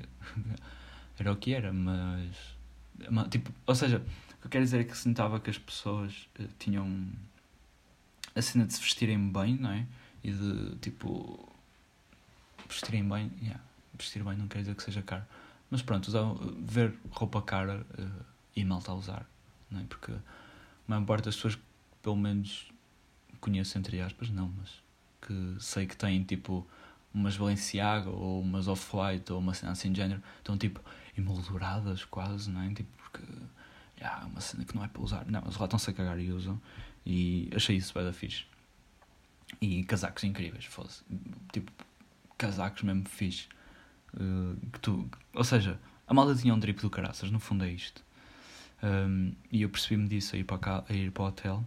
era o que era, mas, tipo, ou seja, o que eu quero dizer é que se notava que as pessoas uh, tinham a cena de se vestirem bem, não é? E de tipo vestirem bem, yeah, vestir bem não quer dizer que seja caro. Mas pronto, usar, ver roupa cara uh, e malta a usar, não é? Porque a maior parte das pessoas, pelo menos conheço entre aspas, não, mas que sei que têm tipo umas Balenciaga ou umas Off-White ou uma cena assim de género, estão tipo emolduradas quase, não é? Tipo, porque yeah, uma cena que não é para usar. Não, eles lá estão-se a cagar e usam. E achei isso bem da fixe. E casacos incríveis, fosse. Tipo, casacos mesmo fixe. Uh, que tu, ou seja, a malda tinha um drip do caraças, no fundo é isto. Um, e eu percebi-me disso a ir, para cá, a ir para o hotel.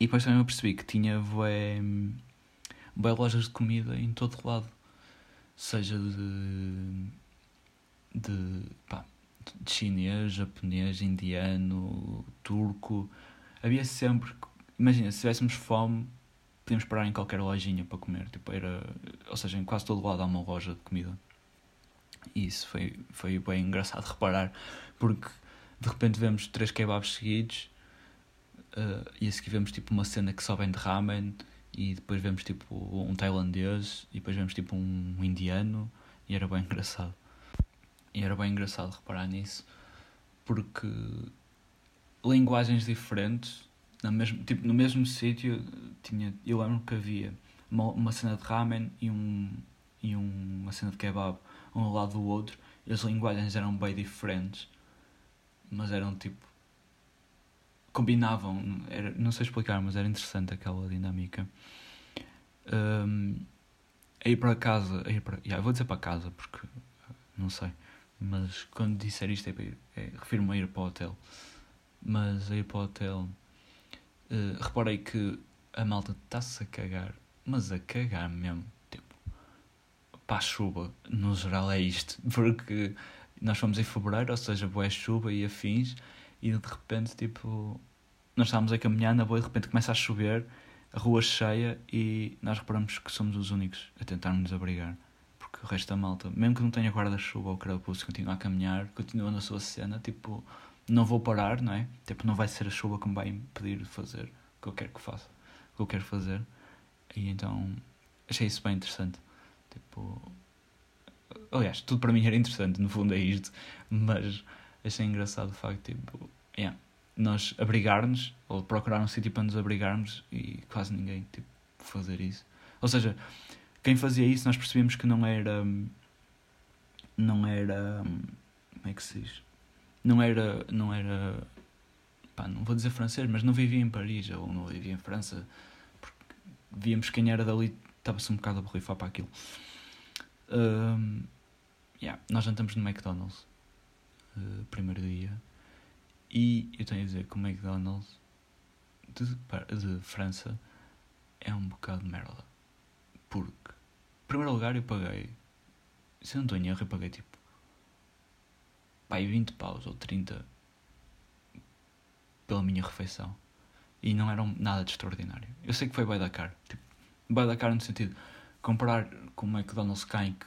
E depois também eu percebi que tinha bué, bué lojas de comida em todo lado. Seja de. de. pá, chinês, japonês, indiano, turco. Havia sempre. Imagina, se tivéssemos fome, podíamos parar em qualquer lojinha para comer. Tipo, era, ou seja, em quase todo lado há uma loja de comida. E isso foi, foi bem engraçado reparar, porque de repente vemos três kebabs seguidos uh, e a seguir vemos tipo uma cena que só vem de ramen e depois vemos tipo um tailandês e depois vemos tipo um indiano e era bem engraçado. E era bem engraçado reparar nisso, porque linguagens diferentes, no mesmo, tipo, no mesmo sítio, tinha, eu lembro que havia uma, uma cena de ramen e, um, e um, uma cena de kebab, um ao lado do outro, e as linguagens eram bem diferentes, mas eram tipo. combinavam, era, não sei explicar, mas era interessante aquela dinâmica. Um, a ir para casa, a ir para, yeah, vou dizer para casa porque não sei mas quando disser isto é, é refiro-me a ir para o hotel. Mas a ir para o hotel, uh, reparei que a malta está-se a cagar, mas a cagar mesmo. Tipo, para a chuva, no geral é isto. Porque nós fomos em fevereiro, ou seja, boa chuva e afins, e de repente, tipo, nós estávamos a caminhar na boa e de repente começa a chover, a rua cheia, e nós reparamos que somos os únicos a tentar nos abrigar porque o resto da malta, mesmo que não tenha guarda-chuva ou carapuço, continua a caminhar, continua na sua cena, tipo, não vou parar, não é? Tipo, não vai ser a chuva que me vai impedir de fazer o que eu quero que faça, o que eu quero fazer. E então, achei isso bem interessante. Tipo, aliás, tudo para mim era interessante, no fundo é isto, mas achei engraçado o facto, tipo, yeah, nós abrigar-nos, ou procurar um sítio para nos abrigarmos e quase ninguém, tipo, fazer isso. Ou seja, quem fazia isso nós percebemos que não era. Não era. Como é que se diz? Não era. Não era. Pá, não vou dizer francês, mas não vivia em Paris ou não vivia em França. Porque víamos quem era dali, estava-se um bocado a borrifar para aquilo. Um, yeah, nós jantamos no McDonald's, uh, primeiro dia, e eu tenho a dizer que o McDonald's de, de França é um bocado merda. Porque, em primeiro lugar, eu paguei, se eu não estou em erro, eu paguei tipo, pai, 20 paus ou 30 pela minha refeição. E não era nada de extraordinário. Eu sei que foi bem da cara. Tipo, bem da cara no sentido, comparar com o McDonald's cá que,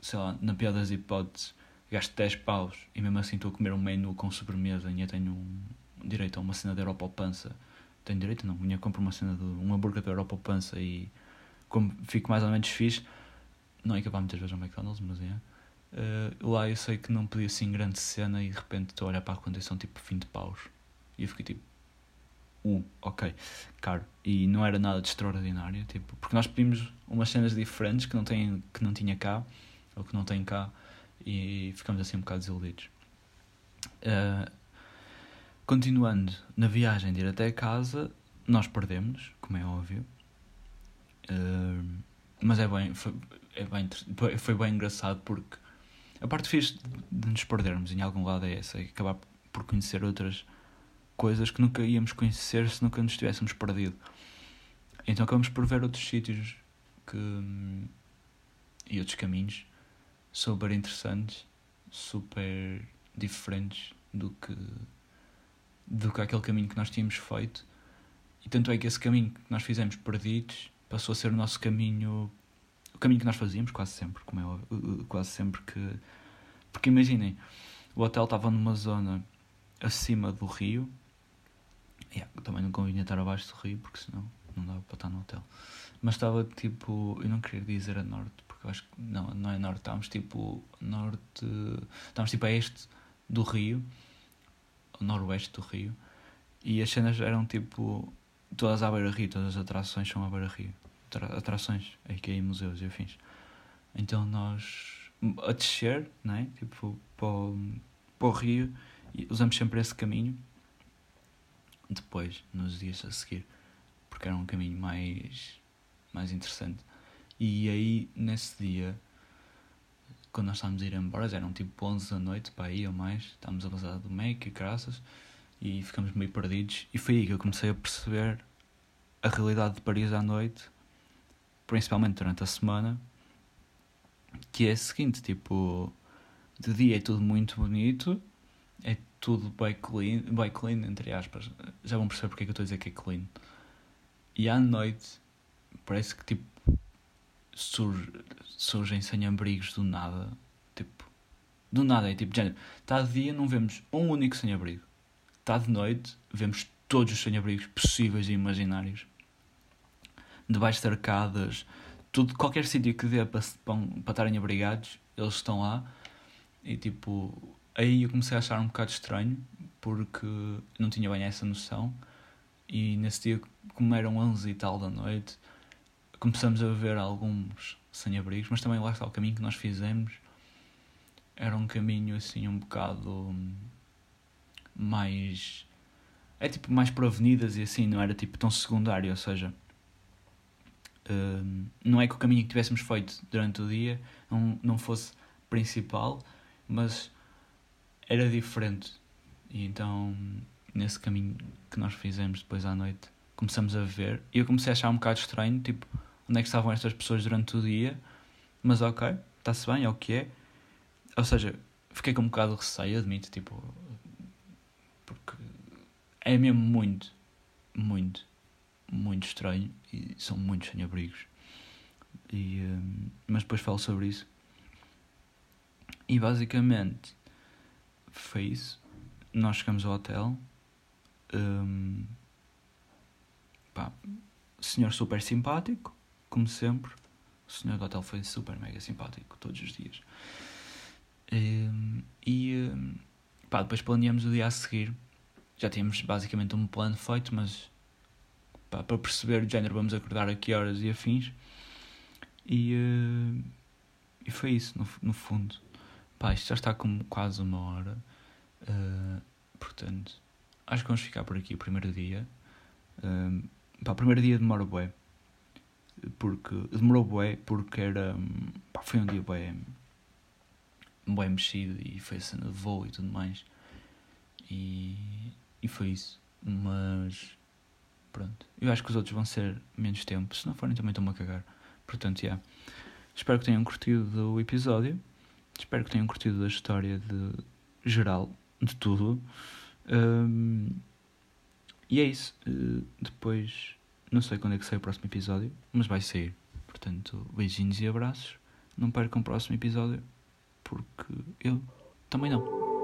sei lá, na pior das hipóteses, gasto 10 paus e mesmo assim estou a comer um menu com sobremesa e eu tenho um, direito a uma cena de Europa ao pança tenho direito, não. Minha compro uma cena de um hambúrguer da Europa pança e como fico mais ou menos fixe, não é capaz muitas vezes ao McDonald's, mas é. Uh, lá eu sei que não podia assim grande cena e de repente estou a olhar para a condição tipo 20 paus. E eu fiquei tipo, uh, ok, caro. E não era nada de extraordinário, tipo, porque nós pedimos umas cenas diferentes que não, tem, que não tinha cá, ou que não tem cá, e ficamos assim um bocado desiludidos. Uh, Continuando na viagem de ir até casa, nós perdemos, como é óbvio. Mas é bem, foi, é bem, foi bem engraçado porque a parte fixe de nos perdermos em algum lado é essa, é acabar por conhecer outras coisas que nunca íamos conhecer se nunca nos tivéssemos perdido. Então acabamos por ver outros sítios que, e outros caminhos super interessantes, super diferentes do que do que aquele caminho que nós tínhamos feito. E tanto é que esse caminho que nós fizemos perdidos passou a ser o nosso caminho, o caminho que nós fazíamos quase sempre, como é óbvio, quase sempre que. Porque imaginem, o hotel estava numa zona acima do rio. Yeah, também não convinha estar abaixo do rio, porque senão não dava para estar no hotel. Mas estava tipo, eu não queria dizer a norte, porque eu acho que não, não é norte, estávamos tipo norte, estávamos tipo a este do rio noroeste do Rio. E as cenas eram tipo. Todas à beira-rio, todas as atrações são à beira-rio. Atrações, em museus e afins. Então nós. A descer, né? Tipo, para o, para o rio, usamos sempre esse caminho. Depois, nos dias a seguir, porque era um caminho mais, mais interessante. E aí, nesse dia, quando nós estávamos a ir embora, eram tipo 11 da noite, para aí ou mais, estávamos a vazar do e graças, e ficamos meio perdidos. E foi aí que eu comecei a perceber a realidade de Paris à noite, principalmente durante a semana, que é a seguinte, tipo, de dia é tudo muito bonito, é tudo bem clean, bem clean, entre aspas, já vão perceber porque é que eu estou a dizer que é clean. E à noite, parece que tipo, surge, surgem sem-abrigos do nada. Tipo, do nada. É tipo, género, está dia, não vemos um único sem-abrigo. Está de noite, vemos todos os sem-abrigos possíveis e imaginários. Debaixo de arcadas, tudo, qualquer sítio que dê para, para, estarem abrigados, eles estão lá. E tipo, aí eu comecei a achar um bocado estranho, porque não tinha bem essa noção. E nesse dia, como eram 11 e tal da noite, começamos a ver alguns sem-abrigos, mas também lá está o caminho que nós fizemos. Era um caminho assim um bocado mais. É tipo mais por avenidas e assim, não era tipo tão secundário, ou seja. Uh, não é que o caminho que tivéssemos feito durante o dia não, não fosse principal, mas era diferente. E então, nesse caminho que nós fizemos depois à noite, começamos a ver. E eu comecei a achar um bocado estranho, tipo, onde é que estavam estas pessoas durante o dia, mas ok, está-se bem, é o que é. Ou seja, fiquei com um bocado de receio, admito, tipo, é mesmo muito, muito, muito estranho e são muitos sem-abrigos. E, um, mas depois falo sobre isso. E basicamente foi isso. Nós chegamos ao hotel. Um, pá, senhor super simpático, como sempre. O senhor do hotel foi super mega simpático todos os dias. Um, e um, pá, depois planeamos o dia a seguir. Já tínhamos basicamente um plano feito, mas pá, para perceber o género vamos acordar a que horas e afins. E, uh, e foi isso, no, no fundo. Pá, isto já está com quase uma hora. Uh, portanto, acho que vamos ficar por aqui o primeiro dia. Uh, pá, o primeiro dia demora bué. Porque, demorou bué porque era... Pá, foi um dia bué... Bué mexido e foi a cena de voo e tudo mais. E, e foi isso. Mas... Pronto. Eu acho que os outros vão ser menos tempo. Se não forem também estão-me a cagar. Portanto, já. Yeah. Espero que tenham curtido do episódio. Espero que tenham curtido da história de geral, de tudo. Um, e é isso. Uh, depois, não sei quando é que sai o próximo episódio, mas vai sair. Portanto, beijinhos e abraços. Não percam o próximo episódio, porque eu também não.